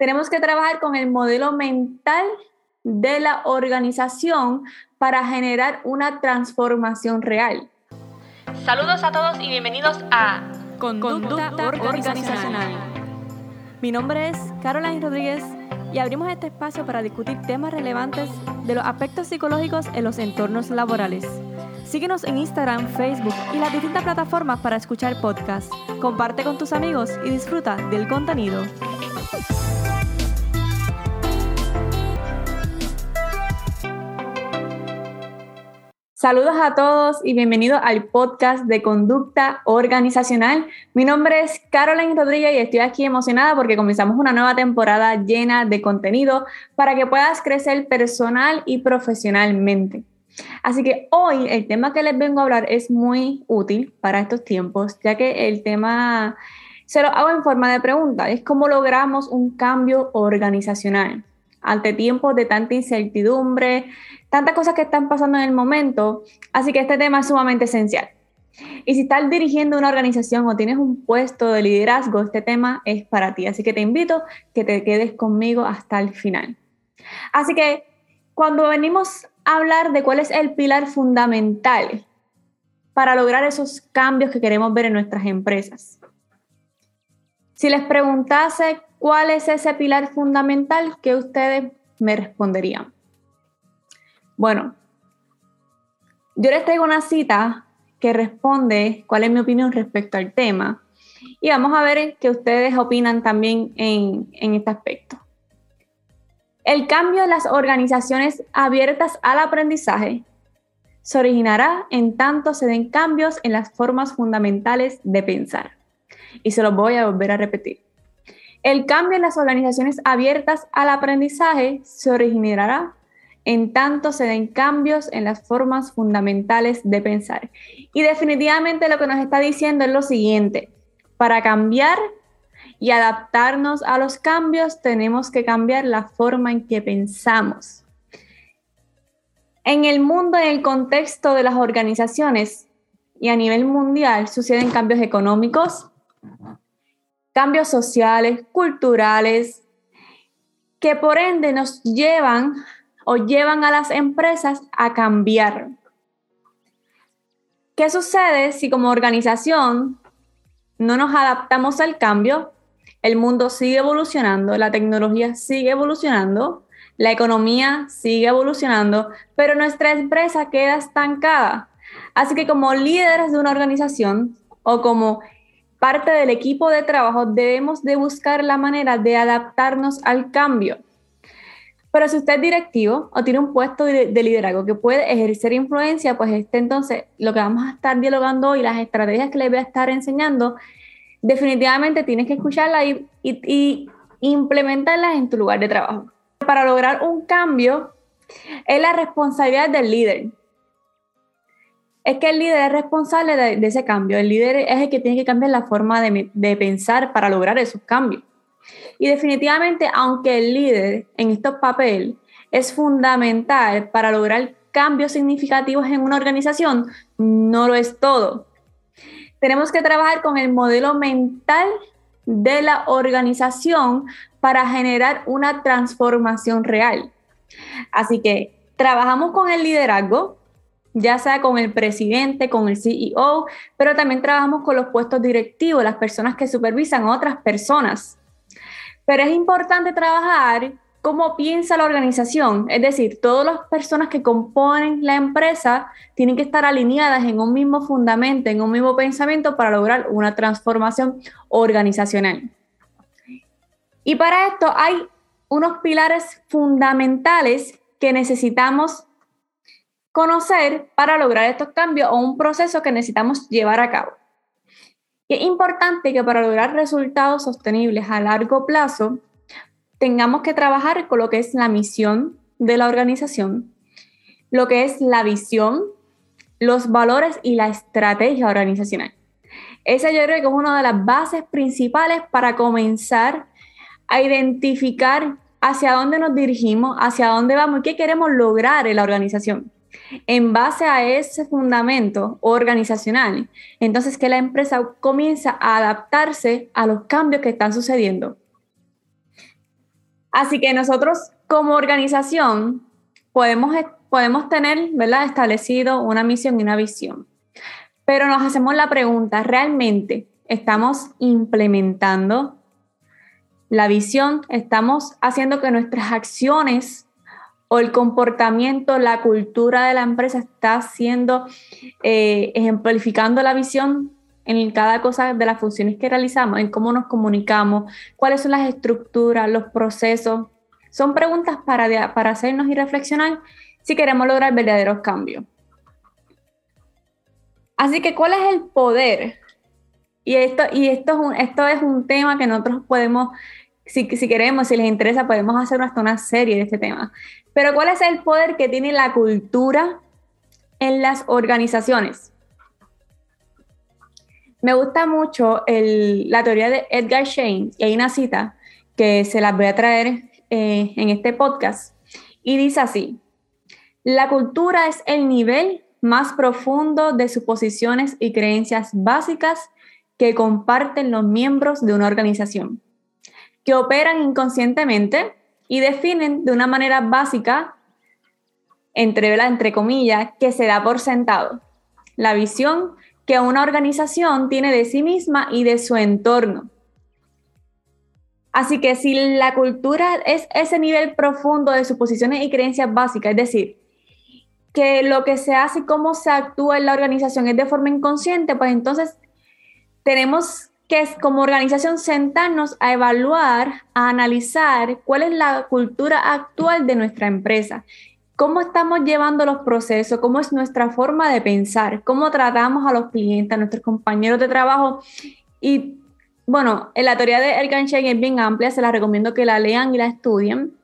tenemos que trabajar con el modelo mental de la organización para generar una transformación real. Saludos a todos y bienvenidos a Conducta, organizacional. Mi nombre es Caroline Rodríguez y abrimos este espacio para discutir temas relevantes de los aspectos psicológicos en los entornos laborales. Síguenos en Instagram, Facebook y las distintas plataformas para escuchar podcasts. Comparte con tus amigos y disfruta del contenido. Saludos a todos y bienvenidos al podcast de conducta organizacional. Mi nombre es Caroline Rodríguez y estoy aquí emocionada porque comenzamos una nueva temporada llena de contenido para que puedas crecer personal y profesionalmente. Así que hoy el tema que les vengo a hablar es muy útil para estos tiempos, ya que el tema se lo hago en forma de pregunta, es cómo logramos un cambio organizacional ante tiempos de tanta incertidumbre, tantas cosas que están pasando en el momento. Así que este tema es sumamente esencial. Y si estás dirigiendo una organización o tienes un puesto de liderazgo, este tema es para ti. Así que te invito que te quedes conmigo hasta el final. Así que cuando venimos a hablar de cuál es el pilar fundamental para lograr esos cambios que queremos ver en nuestras empresas. Si les preguntase cuál es ese pilar fundamental, ¿qué ustedes me responderían? Bueno, yo les traigo una cita que responde cuál es mi opinión respecto al tema y vamos a ver qué ustedes opinan también en, en este aspecto. El cambio en las organizaciones abiertas al aprendizaje se originará en tanto se den cambios en las formas fundamentales de pensar. Y se los voy a volver a repetir. El cambio en las organizaciones abiertas al aprendizaje se originará en tanto se den cambios en las formas fundamentales de pensar. Y definitivamente lo que nos está diciendo es lo siguiente, para cambiar y adaptarnos a los cambios tenemos que cambiar la forma en que pensamos. En el mundo, en el contexto de las organizaciones y a nivel mundial, suceden cambios económicos, cambios sociales, culturales, que por ende nos llevan o llevan a las empresas a cambiar. ¿Qué sucede si como organización no nos adaptamos al cambio? El mundo sigue evolucionando, la tecnología sigue evolucionando, la economía sigue evolucionando, pero nuestra empresa queda estancada. Así que como líderes de una organización o como parte del equipo de trabajo debemos de buscar la manera de adaptarnos al cambio. Pero si usted es directivo o tiene un puesto de, liderazgo que puede ejercer influencia, pues este entonces lo que vamos a estar dialogando hoy, las estrategias que le voy a estar enseñando, definitivamente tienes que escucharlas y, y implementarlas en tu lugar de trabajo. Para lograr un cambio es la responsabilidad del líder. Es que el líder es responsable de, ese cambio. El líder es el que tiene que cambiar la forma de, pensar para lograr esos cambios. Y definitivamente, aunque el líder en estos papeles es fundamental para lograr cambios significativos en una organización, no lo es todo. Tenemos que trabajar con el modelo mental de la organización para generar una transformación real. Así que trabajamos con el liderazgo, ya sea con el presidente, con el CEO, pero también trabajamos con los puestos directivos, las personas que supervisan a otras personas. Pero es importante trabajar cómo piensa la organización, es decir, todas las personas que componen la empresa tienen que estar alineadas en un mismo fundamento, en un mismo pensamiento para lograr una transformación organizacional. Y para esto hay unos pilares fundamentales que necesitamos conocer para lograr estos cambios o un proceso que necesitamos llevar a cabo. Es importante que para lograr resultados sostenibles a largo plazo, tengamos que trabajar con lo que es la misión de la organización, lo que es la visión, en base a ese fundamento organizacional, entonces que la empresa comienza a adaptarse a los cambios que están sucediendo. Así que nosotros como organización podemos, podemos tener, ¿verdad? Establecido una misión y una visión. Pero nos hacemos la pregunta, ¿realmente estamos implementando la visión? ¿Estamos haciendo que nuestras acciones o el comportamiento, la cultura de la empresa está siendo, eh, ejemplificando la visión en cada cosa de las funciones que realizamos, en cómo nos comunicamos, cuáles son las estructuras, los procesos. Son preguntas para, para hacernos y reflexionar si queremos lograr verdaderos cambios. Así que, ¿cuál es el poder? Y esto, y esto, es, un, esto es un tema que nosotros podemos, si, si queremos, si les interesa, podemos hacer hasta una serie de este tema. Pero ¿cuál es el poder que tiene la cultura en las organizaciones? Me gusta mucho la teoría de Edgar Shane, y hay una cita que se las voy a traer eh, en este podcast, y dice así, la cultura es el nivel más profundo de suposiciones y creencias básicas que comparten los miembros de una organización, que operan inconscientemente y definen de una manera básica, entre, entre comillas, que se da por sentado, la visión que una organización tiene de sí misma y de su entorno. Así que si la cultura es ese nivel profundo de suposiciones y creencias básicas, es decir, que lo que se hace y cómo se actúa en la organización es de forma inconsciente, pues entonces tenemos que como organización sentarnos a evaluar, a analizar cuál es la cultura actual de nuestra empresa cómo estamos llevando los procesos, cómo es nuestra forma de pensar, cómo tratamos a los clientes, a nuestros compañeros de trabajo. Y bueno, en la teoría de Erkan Shane es bien amplia, se la recomiendo que la lean y la estudien.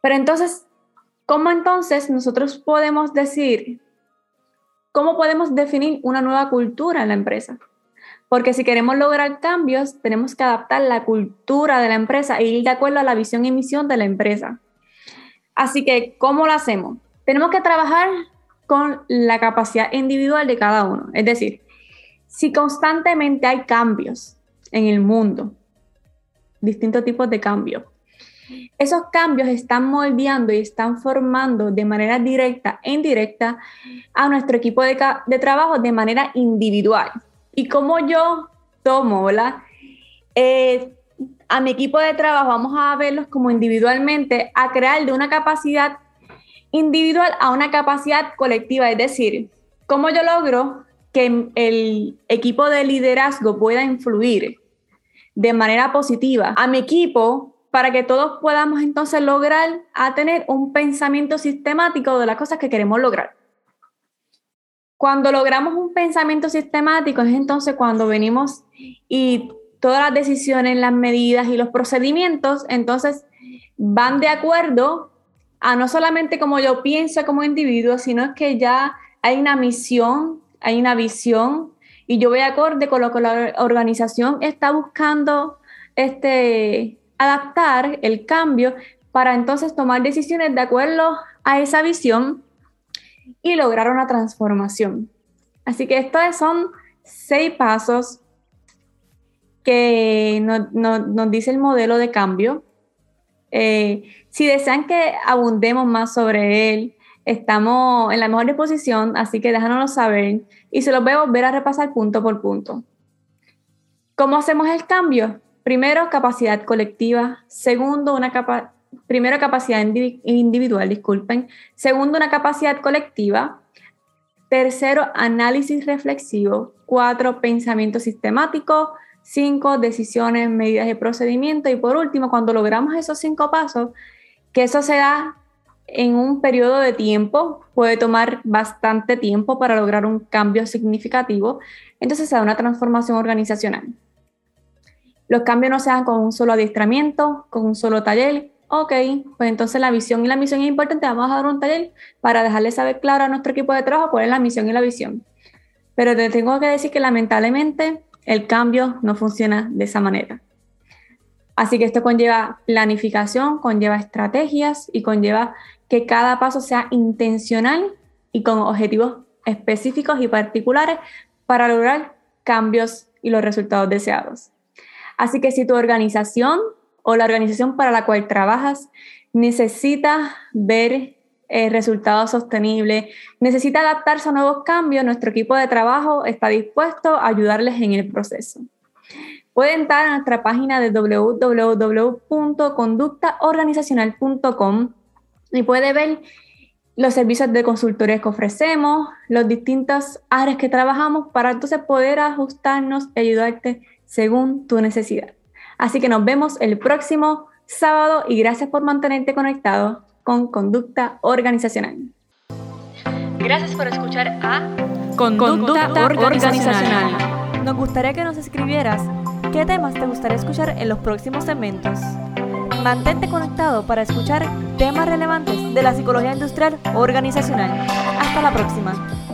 Pero entonces, ¿cómo entonces nosotros podemos decir, cómo podemos definir una nueva cultura en la empresa? Porque si queremos lograr cambios, tenemos que adaptar la cultura de la empresa e ir de acuerdo a la visión y misión de la empresa. Así que, ¿cómo lo hacemos? Tenemos que trabajar con la capacidad individual de cada uno. Es decir, si constantemente hay cambios en el mundo, distintos tipos de cambios, esos cambios están moldeando y están formando de manera directa e indirecta a nuestro equipo de, trabajo de manera individual. Y como yo tomo, ¿verdad? Eh, a mi equipo de trabajo, vamos a verlos como individualmente, a crear de una capacidad individual a una capacidad colectiva. Es decir, cómo yo logro que el equipo de liderazgo pueda influir de manera positiva a mi equipo para que todos podamos entonces lograr a tener un pensamiento sistemático de las cosas que queremos lograr. Cuando logramos un pensamiento sistemático es entonces cuando venimos y todas las decisiones, las medidas y los procedimientos, entonces van de acuerdo a no solamente como yo pienso como individuo, sino que ya hay una misión, hay una visión y yo voy acorde con lo que la organización está buscando este, adaptar el cambio para entonces tomar decisiones de acuerdo a esa visión y lograr una transformación. Así que estos son seis pasos que nos dice el modelo de cambio. Eh, si desean que abundemos más sobre él, estamos en la mejor disposición, así que déjanoslo saber y se los voy a volver a repasar punto por punto. ¿Cómo hacemos el cambio? Primero, capacidad colectiva. Segundo, una capa primero, capacidad individual, disculpen. Segundo, una capacidad colectiva. Tercero, análisis reflexivo. Cuatro, pensamiento sistemático. Cinco, decisiones, medidas de procedimiento. Y por último, cuando logramos esos cinco pasos, que eso se da en un periodo de tiempo, puede tomar bastante tiempo para lograr un cambio significativo, entonces se da una transformación organizacional. Los cambios no se dan con un solo adiestramiento, con un solo taller. Ok, pues entonces la visión y la misión es importante. Vamos a dar un taller para dejarle saber claro a nuestro equipo de trabajo cuál es la misión y la visión. Pero te tengo que decir que lamentablemente el cambio no funciona de esa manera. Así que esto conlleva planificación, conlleva estrategias y conlleva que cada paso sea intencional y con objetivos específicos y particulares para lograr cambios y los resultados deseados. Así que si tu organización o la organización para la cual trabajas necesita ver eh, resultados sostenibles, necesita adaptarse a nuevos cambios, nuestro equipo de trabajo está dispuesto a ayudarles en el proceso. Pueden entrar a nuestra página de www.conductaorganizacional.com y puede ver los servicios de consultoría que ofrecemos, los distintas áreas que trabajamos para entonces poder ajustarnos y ayudarte según tu necesidad. Así que nos vemos el próximo sábado y gracias por mantenerte conectado con conducta organizacional. Gracias por escuchar a Conducta, organizacional. Nos gustaría que nos escribieras qué temas te gustaría escuchar en los próximos segmentos. Mantente conectado para escuchar temas relevantes de la psicología industrial organizacional. Hasta la próxima.